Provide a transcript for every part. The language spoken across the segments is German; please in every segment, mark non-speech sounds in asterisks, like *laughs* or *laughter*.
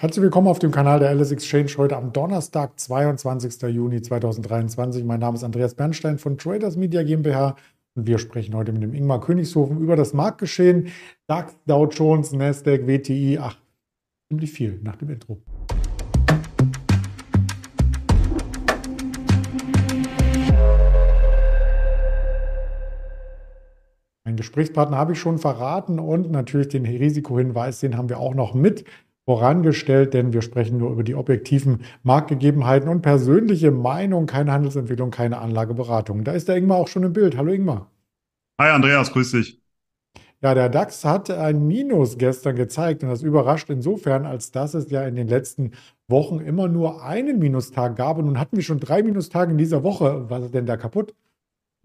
Herzlich willkommen auf dem Kanal der Alice Exchange heute am Donnerstag, 22. Juni 2023. Mein Name ist Andreas Bernstein von Traders Media GmbH und wir sprechen heute mit dem Ingmar Königshofen über das Marktgeschehen. DAX, Dow Jones, Nasdaq, WTI, ach, ziemlich viel nach dem Intro. Ein Gesprächspartner habe ich schon verraten und natürlich den Risikohinweis, den haben wir auch noch mit vorangestellt, denn wir sprechen nur über die objektiven Marktgegebenheiten und persönliche Meinung, keine Handelsentwicklung, keine Anlageberatung. Da ist der Ingmar auch schon im Bild. Hallo Ingmar. Hi Andreas, grüß dich. Ja, der DAX hat ein Minus gestern gezeigt und das überrascht insofern, als dass es ja in den letzten Wochen immer nur einen Minustag gab und nun hatten wir schon drei Minustage in dieser Woche. Was ist denn da kaputt?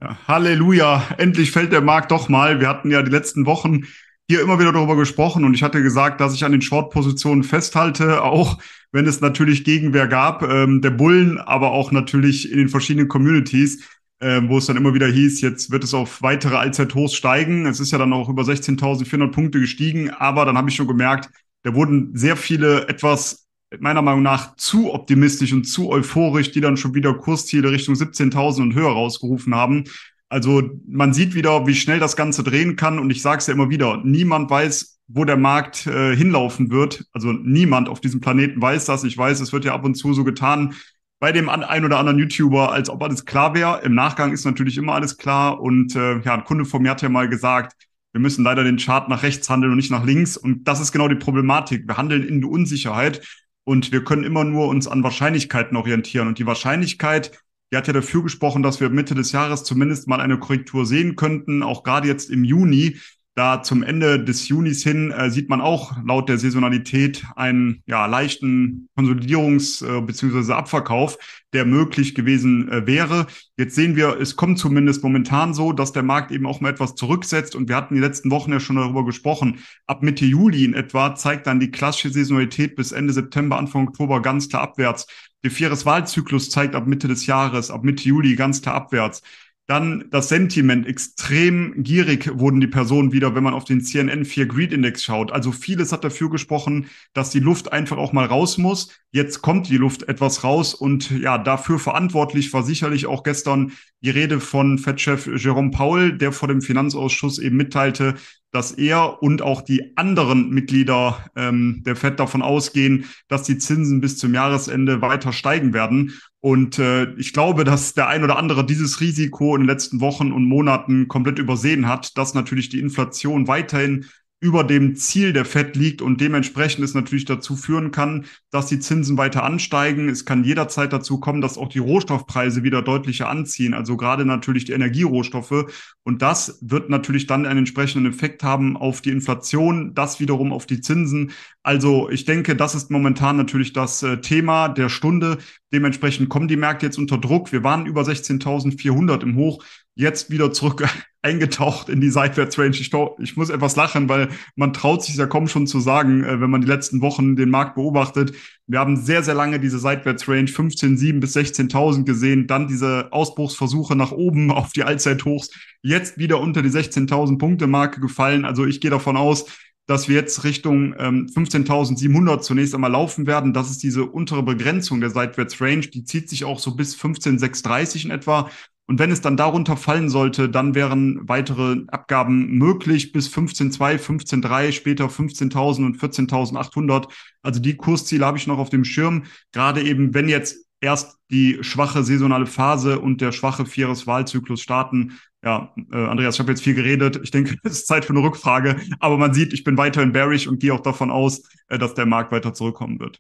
Ja, Halleluja, endlich fällt der Markt doch mal. Wir hatten ja die letzten Wochen hier immer wieder darüber gesprochen und ich hatte gesagt, dass ich an den Short-Positionen festhalte, auch wenn es natürlich Gegenwehr gab, ähm, der Bullen, aber auch natürlich in den verschiedenen Communities, äh, wo es dann immer wieder hieß, jetzt wird es auf weitere Allzeithochs steigen. Es ist ja dann auch über 16.400 Punkte gestiegen, aber dann habe ich schon gemerkt, da wurden sehr viele etwas meiner Meinung nach zu optimistisch und zu euphorisch, die dann schon wieder Kursziele Richtung 17.000 und höher rausgerufen haben. Also man sieht wieder, wie schnell das Ganze drehen kann. Und ich sage es ja immer wieder, niemand weiß, wo der Markt äh, hinlaufen wird. Also niemand auf diesem Planeten weiß das. Ich weiß, es wird ja ab und zu so getan bei dem ein oder anderen YouTuber, als ob alles klar wäre. Im Nachgang ist natürlich immer alles klar. Und äh, ja, ein Kunde von mir hat ja mal gesagt, wir müssen leider den Chart nach rechts handeln und nicht nach links. Und das ist genau die Problematik. Wir handeln in der Unsicherheit und wir können immer nur uns an Wahrscheinlichkeiten orientieren. Und die Wahrscheinlichkeit, die hat ja dafür gesprochen, dass wir Mitte des Jahres zumindest mal eine Korrektur sehen könnten, auch gerade jetzt im Juni. Da zum Ende des Junis hin äh, sieht man auch laut der Saisonalität einen ja, leichten Konsolidierungs- äh, bzw. Abverkauf, der möglich gewesen äh, wäre. Jetzt sehen wir, es kommt zumindest momentan so, dass der Markt eben auch mal etwas zurücksetzt. Und wir hatten die letzten Wochen ja schon darüber gesprochen. Ab Mitte Juli in etwa zeigt dann die klassische Saisonalität bis Ende September, Anfang Oktober ganz klar abwärts. Der Vieres-Wahlzyklus zeigt ab Mitte des Jahres, ab Mitte Juli ganz klar abwärts. Dann das Sentiment, extrem gierig wurden die Personen wieder, wenn man auf den CNN 4 Greed Index schaut. Also vieles hat dafür gesprochen, dass die Luft einfach auch mal raus muss. Jetzt kommt die Luft etwas raus und ja, dafür verantwortlich war sicherlich auch gestern die Rede von Fed-Chef Jerome Paul, der vor dem Finanzausschuss eben mitteilte, dass er und auch die anderen Mitglieder ähm, der Fed davon ausgehen, dass die Zinsen bis zum Jahresende weiter steigen werden. Und äh, ich glaube, dass der ein oder andere dieses Risiko in den letzten Wochen und Monaten komplett übersehen hat, dass natürlich die Inflation weiterhin über dem Ziel der FED liegt und dementsprechend es natürlich dazu führen kann, dass die Zinsen weiter ansteigen. Es kann jederzeit dazu kommen, dass auch die Rohstoffpreise wieder deutlicher anziehen, also gerade natürlich die Energierohstoffe. Und das wird natürlich dann einen entsprechenden Effekt haben auf die Inflation, das wiederum auf die Zinsen. Also ich denke, das ist momentan natürlich das äh, Thema der Stunde. Dementsprechend kommen die Märkte jetzt unter Druck. Wir waren über 16.400 im Hoch jetzt wieder zurück *laughs* eingetaucht in die Seitwärtsrange. Ich, ich muss etwas lachen, weil man traut sich ja kaum schon zu sagen, äh, wenn man die letzten Wochen den Markt beobachtet. Wir haben sehr, sehr lange diese Seitwärtsrange 15.7 bis 16.000 gesehen, dann diese Ausbruchsversuche nach oben auf die Allzeithochs, jetzt wieder unter die 16.000 Punkte Marke gefallen. Also ich gehe davon aus, dass wir jetzt Richtung ähm, 15.700 zunächst einmal laufen werden. Das ist diese untere Begrenzung der Seitwärtsrange. Die zieht sich auch so bis 15.630 in etwa. Und wenn es dann darunter fallen sollte, dann wären weitere Abgaben möglich bis 15.2, 15.3, später 15.000 und 14.800. Also die Kursziele habe ich noch auf dem Schirm. Gerade eben, wenn jetzt erst die schwache saisonale Phase und der schwache Vieres-Wahlzyklus starten. Ja, äh, Andreas, ich habe jetzt viel geredet. Ich denke, *laughs* es ist Zeit für eine Rückfrage. Aber man sieht, ich bin weiterhin bearish und gehe auch davon aus, äh, dass der Markt weiter zurückkommen wird.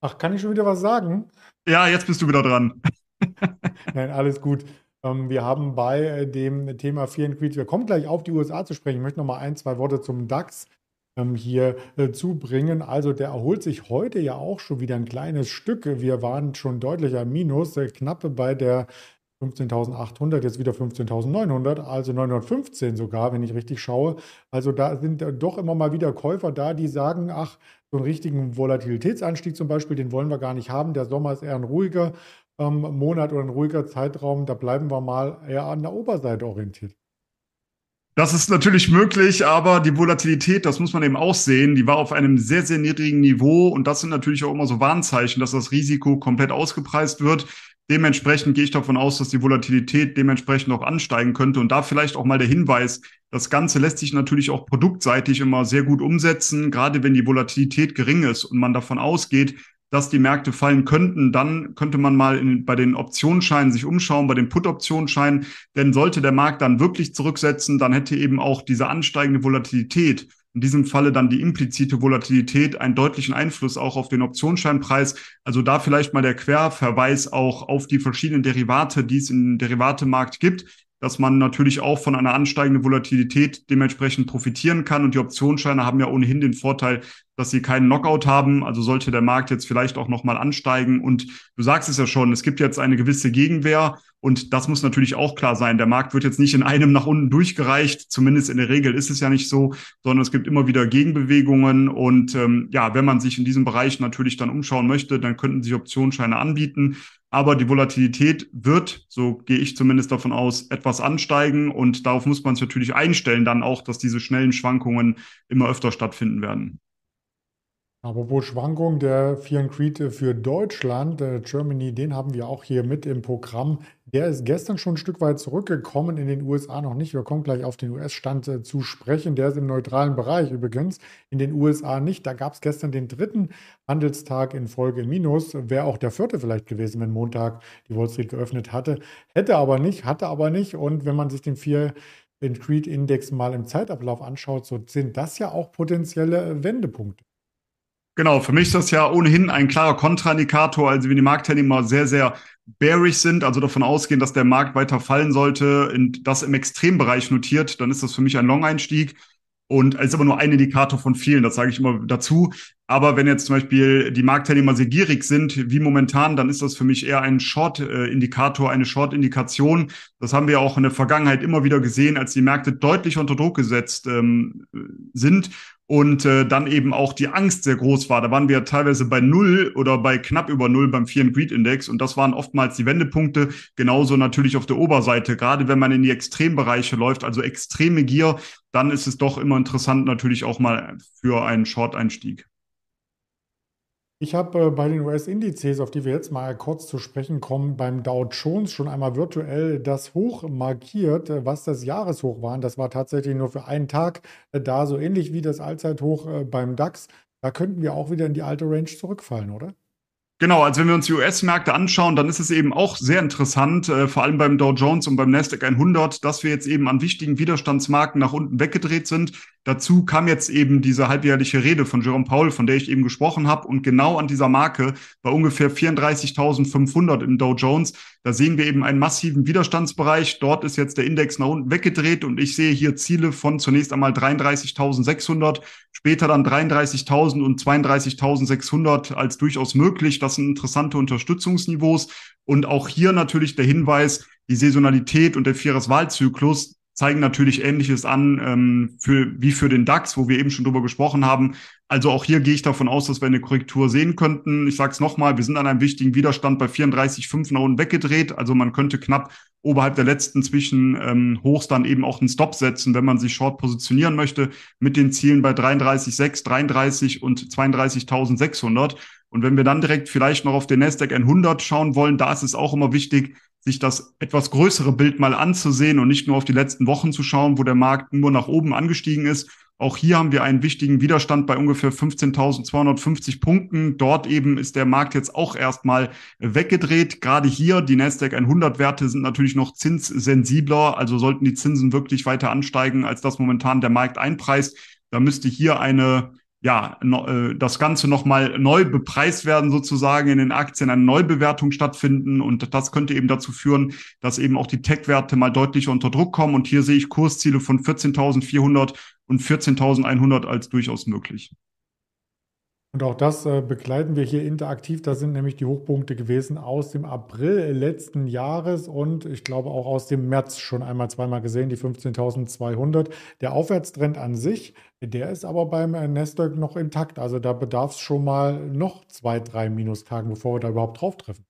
Ach, kann ich schon wieder was sagen? Ja, jetzt bist du wieder dran. *laughs* Nein, alles gut. Ähm, wir haben bei äh, dem Thema Fear and Greed, wir kommen gleich auf die USA zu sprechen. Ich möchte noch mal ein, zwei Worte zum DAX ähm, hier äh, zubringen. Also der erholt sich heute ja auch schon wieder ein kleines Stück. Wir waren schon deutlicher Minus, äh, knappe bei der 15.800, jetzt wieder 15.900, also 915 sogar, wenn ich richtig schaue. Also da sind doch immer mal wieder Käufer da, die sagen, ach, so einen richtigen Volatilitätsanstieg zum Beispiel, den wollen wir gar nicht haben. Der Sommer ist eher ein ruhiger ähm, Monat oder ein ruhiger Zeitraum, da bleiben wir mal eher an der Oberseite orientiert. Das ist natürlich möglich, aber die Volatilität, das muss man eben auch sehen, die war auf einem sehr, sehr niedrigen Niveau und das sind natürlich auch immer so Warnzeichen, dass das Risiko komplett ausgepreist wird. Dementsprechend gehe ich davon aus, dass die Volatilität dementsprechend auch ansteigen könnte und da vielleicht auch mal der Hinweis, das Ganze lässt sich natürlich auch produktseitig immer sehr gut umsetzen, gerade wenn die Volatilität gering ist und man davon ausgeht, dass die Märkte fallen könnten, dann könnte man mal in, bei den Optionsscheinen sich umschauen, bei den Put-Optionsscheinen. Denn sollte der Markt dann wirklich zurücksetzen, dann hätte eben auch diese ansteigende Volatilität, in diesem Falle dann die implizite Volatilität, einen deutlichen Einfluss auch auf den Optionsscheinpreis. Also da vielleicht mal der Querverweis auch auf die verschiedenen Derivate, die es im Derivatemarkt gibt dass man natürlich auch von einer ansteigenden Volatilität dementsprechend profitieren kann. Und die Optionsscheine haben ja ohnehin den Vorteil, dass sie keinen Knockout haben. Also sollte der Markt jetzt vielleicht auch nochmal ansteigen. Und du sagst es ja schon, es gibt jetzt eine gewisse Gegenwehr. Und das muss natürlich auch klar sein. Der Markt wird jetzt nicht in einem nach unten durchgereicht. Zumindest in der Regel ist es ja nicht so, sondern es gibt immer wieder Gegenbewegungen. Und ähm, ja, wenn man sich in diesem Bereich natürlich dann umschauen möchte, dann könnten sich Optionsscheine anbieten. Aber die Volatilität wird, so gehe ich zumindest davon aus, etwas ansteigen. Und darauf muss man sich natürlich einstellen, dann auch, dass diese schnellen Schwankungen immer öfter stattfinden werden. Apropos Schwankung, der Fear Creed für Deutschland, äh, Germany, den haben wir auch hier mit im Programm. Der ist gestern schon ein Stück weit zurückgekommen, in den USA noch nicht. Wir kommen gleich auf den US-Stand äh, zu sprechen. Der ist im neutralen Bereich übrigens, in den USA nicht. Da gab es gestern den dritten Handelstag in Folge Minus. Wäre auch der vierte vielleicht gewesen, wenn Montag die Wall Street geöffnet hatte. Hätte aber nicht, hatte aber nicht. Und wenn man sich den Fear Creed Index mal im Zeitablauf anschaut, so sind das ja auch potenzielle Wendepunkte. Genau, für mich ist das ja ohnehin ein klarer Kontraindikator. Also wenn die Marktteilnehmer sehr, sehr bearish sind, also davon ausgehen, dass der Markt weiter fallen sollte, und das im Extrembereich notiert, dann ist das für mich ein Long-Einstieg. Und es ist aber nur ein Indikator von vielen, das sage ich immer dazu. Aber wenn jetzt zum Beispiel die Marktteilnehmer sehr gierig sind, wie momentan, dann ist das für mich eher ein Short-Indikator, eine Short-Indikation. Das haben wir auch in der Vergangenheit immer wieder gesehen, als die Märkte deutlich unter Druck gesetzt ähm, sind und äh, dann eben auch die Angst sehr groß war. Da waren wir teilweise bei null oder bei knapp über null beim Fear and Greed Index und das waren oftmals die Wendepunkte. Genauso natürlich auf der Oberseite, gerade wenn man in die Extrembereiche läuft, also extreme Gier, dann ist es doch immer interessant natürlich auch mal für einen Short-Einstieg. Ich habe äh, bei den US-Indizes, auf die wir jetzt mal kurz zu sprechen kommen, beim Dow Jones schon einmal virtuell das Hoch markiert, äh, was das Jahreshoch war. Das war tatsächlich nur für einen Tag äh, da, so ähnlich wie das Allzeithoch beim DAX. Da könnten wir auch wieder in die alte Range zurückfallen, oder? Genau, also wenn wir uns die US-Märkte anschauen, dann ist es eben auch sehr interessant, äh, vor allem beim Dow Jones und beim Nasdaq 100, dass wir jetzt eben an wichtigen Widerstandsmarken nach unten weggedreht sind. Dazu kam jetzt eben diese halbjährliche Rede von Jerome Powell, von der ich eben gesprochen habe. Und genau an dieser Marke bei ungefähr 34.500 im Dow Jones, da sehen wir eben einen massiven Widerstandsbereich. Dort ist jetzt der Index nach unten weggedreht und ich sehe hier Ziele von zunächst einmal 33.600, später dann 33.000 und 32.600 als durchaus möglich. Das sind interessante Unterstützungsniveaus. Und auch hier natürlich der Hinweis, die Saisonalität und der Vieres-Wahlzyklus, zeigen natürlich Ähnliches an ähm, für, wie für den DAX, wo wir eben schon drüber gesprochen haben. Also auch hier gehe ich davon aus, dass wir eine Korrektur sehen könnten. Ich sage es nochmal, wir sind an einem wichtigen Widerstand bei 34,5 nach unten weggedreht. Also man könnte knapp oberhalb der letzten zwischen ähm, Hochs dann eben auch einen Stop setzen, wenn man sich short positionieren möchte, mit den Zielen bei 33,6, 33 und 32.600. Und wenn wir dann direkt vielleicht noch auf den Nasdaq 100 schauen wollen, da ist es auch immer wichtig, sich das etwas größere Bild mal anzusehen und nicht nur auf die letzten Wochen zu schauen, wo der Markt nur nach oben angestiegen ist. Auch hier haben wir einen wichtigen Widerstand bei ungefähr 15.250 Punkten. Dort eben ist der Markt jetzt auch erstmal weggedreht. Gerade hier, die Nasdaq 100 Werte sind natürlich noch zinssensibler. Also sollten die Zinsen wirklich weiter ansteigen, als das momentan der Markt einpreist. Da müsste hier eine ja, äh, das Ganze nochmal neu bepreist werden, sozusagen in den Aktien, eine Neubewertung stattfinden. Und das könnte eben dazu führen, dass eben auch die Tech-Werte mal deutlicher unter Druck kommen. Und hier sehe ich Kursziele von 14.400 und 14.100 als durchaus möglich. Und auch das äh, begleiten wir hier interaktiv. Das sind nämlich die Hochpunkte gewesen aus dem April letzten Jahres und ich glaube auch aus dem März schon einmal zweimal gesehen, die 15.200. Der Aufwärtstrend an sich, der ist aber beim äh, Nasdaq noch intakt. Also da bedarf es schon mal noch zwei, drei Minustagen, bevor wir da überhaupt drauf treffen.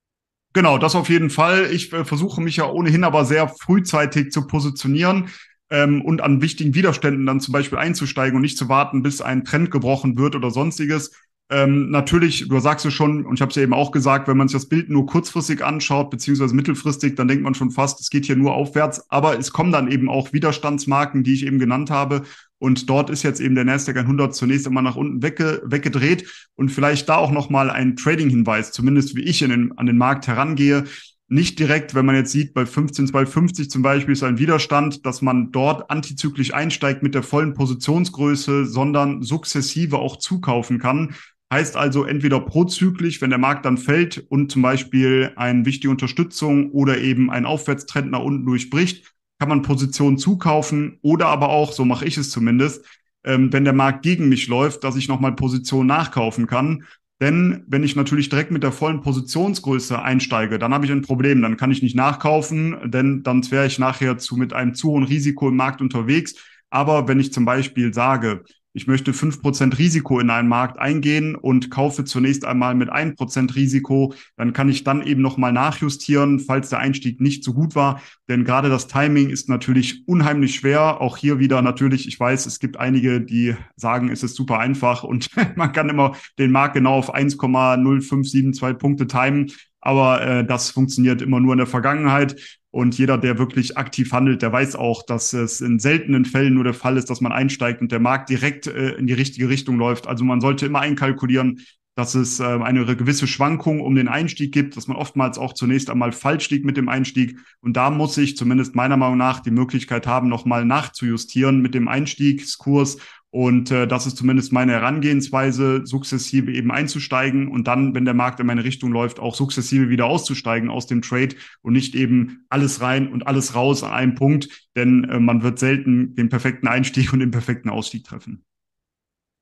Genau, das auf jeden Fall. Ich äh, versuche mich ja ohnehin aber sehr frühzeitig zu positionieren. ähm, und an wichtigen Widerständen dann zum Beispiel einzusteigen und nicht zu warten, bis ein Trend gebrochen wird oder sonstiges. Ähm, natürlich, du sagst es schon, und ich habe es ja eben auch gesagt, wenn man sich das Bild nur kurzfristig anschaut, beziehungsweise mittelfristig, dann denkt man schon fast, es geht hier nur aufwärts. Aber es kommen dann eben auch Widerstandsmarken, die ich eben genannt habe. Und dort ist jetzt eben der Nasdaq 100 zunächst einmal nach unten wegge weggedreht. Und vielleicht da auch nochmal ein Trading-Hinweis, zumindest wie ich in den, an den Markt herangehe nicht direkt, wenn man jetzt sieht, bei 15,250 zum Beispiel ist ein Widerstand, dass man dort antizyklisch einsteigt mit der vollen Positionsgröße, sondern sukzessive auch zukaufen kann. Heißt also entweder prozyklisch, wenn der Markt dann fällt und zum Beispiel eine wichtige Unterstützung oder eben ein Aufwärtstrend nach unten durchbricht, kann man Positionen zukaufen oder aber auch, so mache ich es zumindest, ähm, wenn der Markt gegen mich läuft, dass ich nochmal Positionen nachkaufen kann. Denn wenn ich natürlich direkt mit der vollen Positionsgröße einsteige, dann habe ich ein Problem. Dann kann ich nicht nachkaufen, denn dann wäre ich nachher zu, mit einem zu hohen Risiko im Markt unterwegs. Aber wenn ich zum Beispiel sage, ich möchte fünf Prozent Risiko in einen Markt eingehen und kaufe zunächst einmal mit ein Prozent Risiko, dann kann ich dann eben nochmal nachjustieren, falls der Einstieg nicht so gut war. Denn gerade das Timing ist natürlich unheimlich schwer. Auch hier wieder natürlich, ich weiß, es gibt einige, die sagen, es ist super einfach *laughs* und man kann immer den Markt genau auf 1,0572 Punkte timen. Aber äh, das funktioniert immer nur in der Vergangenheit. Und jeder, der wirklich aktiv handelt, der weiß auch, dass es in seltenen Fällen nur der Fall ist, dass man einsteigt und der Markt direkt äh, in die richtige Richtung läuft. Also man sollte immer einkalkulieren, dass es äh, eine gewisse Schwankung um den Einstieg gibt, dass man oftmals auch zunächst einmal falsch liegt mit dem Einstieg. Und da muss ich zumindest meiner Meinung nach die Möglichkeit haben, nochmal nachzujustieren mit dem Einstiegskurs und äh, das ist zumindest meine Herangehensweise, sukzessive eben einzusteigen und dann, wenn der Markt in meine Richtung läuft, auch sukzessive wieder auszusteigen aus dem Trade und nicht eben alles rein und alles raus an einem Punkt, denn äh, man wird selten den perfekten Einstieg und den perfekten Ausstieg treffen.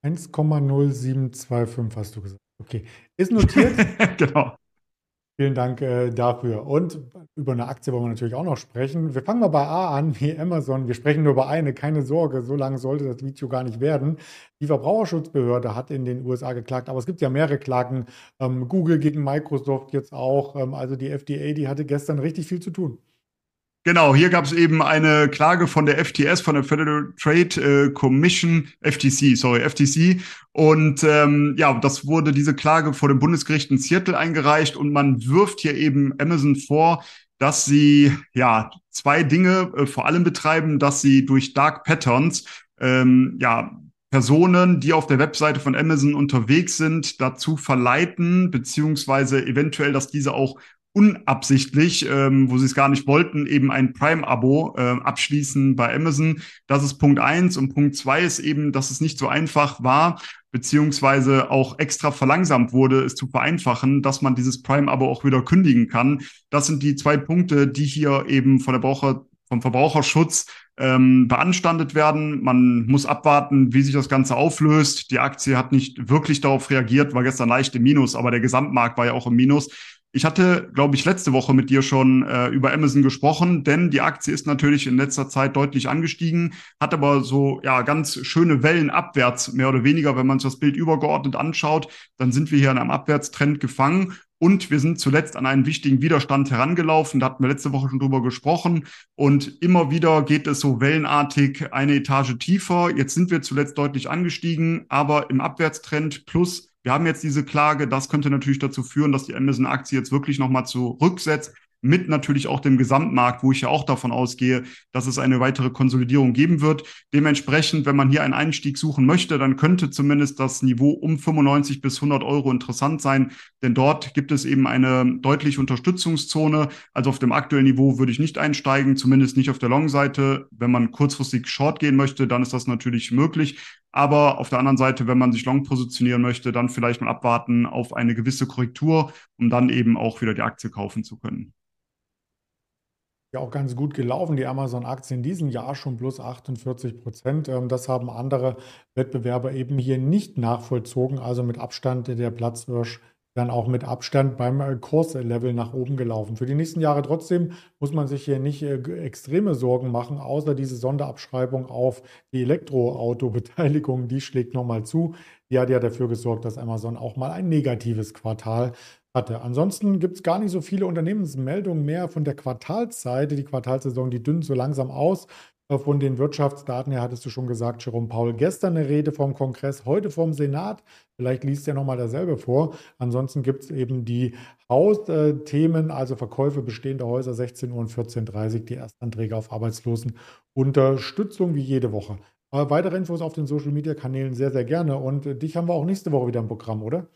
1,0725 hast du gesagt. Okay. Ist notiert. *laughs* genau. Vielen Dank äh, dafür. Und über eine Aktie wollen wir natürlich auch noch sprechen. Wir fangen mal bei A an, wie Amazon. Wir sprechen nur über eine, keine Sorge, so lange sollte das Video gar nicht werden. Die Verbraucherschutzbehörde hat in den USA geklagt, aber es gibt ja mehrere Klagen. Ähm, Google gegen Microsoft jetzt auch. Ähm, also die FDA, die hatte gestern richtig viel zu tun. Genau, hier gab es eben eine Klage von der FTS, von der Federal Trade äh, Commission, FTC, sorry, FTC. Und ähm, ja, das wurde diese Klage vor dem Bundesgericht in Seattle eingereicht und man wirft hier eben Amazon vor, dass sie ja zwei Dinge äh, vor allem betreiben, dass sie durch Dark Patterns ähm, ja Personen, die auf der Webseite von Amazon unterwegs sind, dazu verleiten, beziehungsweise eventuell, dass diese auch unabsichtlich, ähm, wo sie es gar nicht wollten, eben ein Prime-Abo äh, abschließen bei Amazon. Das ist Punkt eins. Und Punkt zwei ist eben, dass es nicht so einfach war, beziehungsweise auch extra verlangsamt wurde, es zu vereinfachen, dass man dieses Prime-Abo auch wieder kündigen kann. Das sind die zwei Punkte, die hier eben von der Verbraucher, vom Verbraucherschutz ähm, beanstandet werden. Man muss abwarten, wie sich das Ganze auflöst. Die Aktie hat nicht wirklich darauf reagiert, war gestern leicht im Minus, aber der Gesamtmarkt war ja auch im Minus. Ich hatte, glaube ich, letzte Woche mit dir schon äh, über Amazon gesprochen, denn die Aktie ist natürlich in letzter Zeit deutlich angestiegen, hat aber so ja ganz schöne Wellen abwärts, mehr oder weniger, wenn man sich das Bild übergeordnet anschaut, dann sind wir hier in einem Abwärtstrend gefangen und wir sind zuletzt an einen wichtigen Widerstand herangelaufen. Da hatten wir letzte Woche schon drüber gesprochen. Und immer wieder geht es so wellenartig eine Etage tiefer. Jetzt sind wir zuletzt deutlich angestiegen, aber im Abwärtstrend plus wir haben jetzt diese Klage, das könnte natürlich dazu führen, dass die Amazon-Aktie jetzt wirklich nochmal zurücksetzt mit natürlich auch dem Gesamtmarkt, wo ich ja auch davon ausgehe, dass es eine weitere Konsolidierung geben wird. Dementsprechend, wenn man hier einen Einstieg suchen möchte, dann könnte zumindest das Niveau um 95 bis 100 Euro interessant sein, denn dort gibt es eben eine deutliche Unterstützungszone. Also auf dem aktuellen Niveau würde ich nicht einsteigen, zumindest nicht auf der Long-Seite. Wenn man kurzfristig Short gehen möchte, dann ist das natürlich möglich. Aber auf der anderen Seite, wenn man sich long positionieren möchte, dann vielleicht mal abwarten auf eine gewisse Korrektur, um dann eben auch wieder die Aktie kaufen zu können ja auch ganz gut gelaufen, die Amazon-Aktie in diesem Jahr schon plus 48 Prozent. Ähm, das haben andere Wettbewerber eben hier nicht nachvollzogen. Also mit Abstand der Platzhirsch dann auch mit Abstand beim äh, Kurslevel nach oben gelaufen. Für die nächsten Jahre trotzdem muss man sich hier nicht äh, extreme Sorgen machen, außer diese Sonderabschreibung auf die Elektroauto-Beteiligung, die schlägt nochmal zu. Die hat ja dafür gesorgt, dass Amazon auch mal ein negatives Quartal hatte. Ansonsten gibt es gar nicht so viele Unternehmensmeldungen mehr von der Quartalsseite. Die Quartalssaison, die dünnt so langsam aus. Von den Wirtschaftsdaten her hattest du schon gesagt, Jerome Paul, gestern eine Rede vom Kongress, heute vom Senat. Vielleicht liest er nochmal dasselbe vor. Ansonsten gibt es eben die Hausthemen, also Verkäufe bestehender Häuser 16 Uhr und 14.30 Uhr, die Erstanträge auf Arbeitslosenunterstützung wie jede Woche. Weitere Infos auf den Social Media Kanälen sehr, sehr gerne. Und dich haben wir auch nächste Woche wieder im Programm, oder?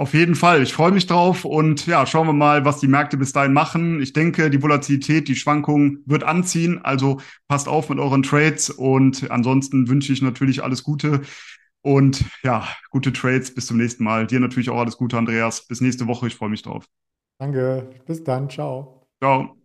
Auf jeden Fall. Ich freue mich drauf und ja, schauen wir mal, was die Märkte bis dahin machen. Ich denke, die Volatilität, die Schwankung wird anziehen. Also passt auf mit euren Trades und ansonsten wünsche ich natürlich alles Gute und ja, gute Trades. Bis zum nächsten Mal. Dir natürlich auch alles Gute, Andreas. Bis nächste Woche. Ich freue mich drauf. Danke. Bis dann. Ciao. Ciao.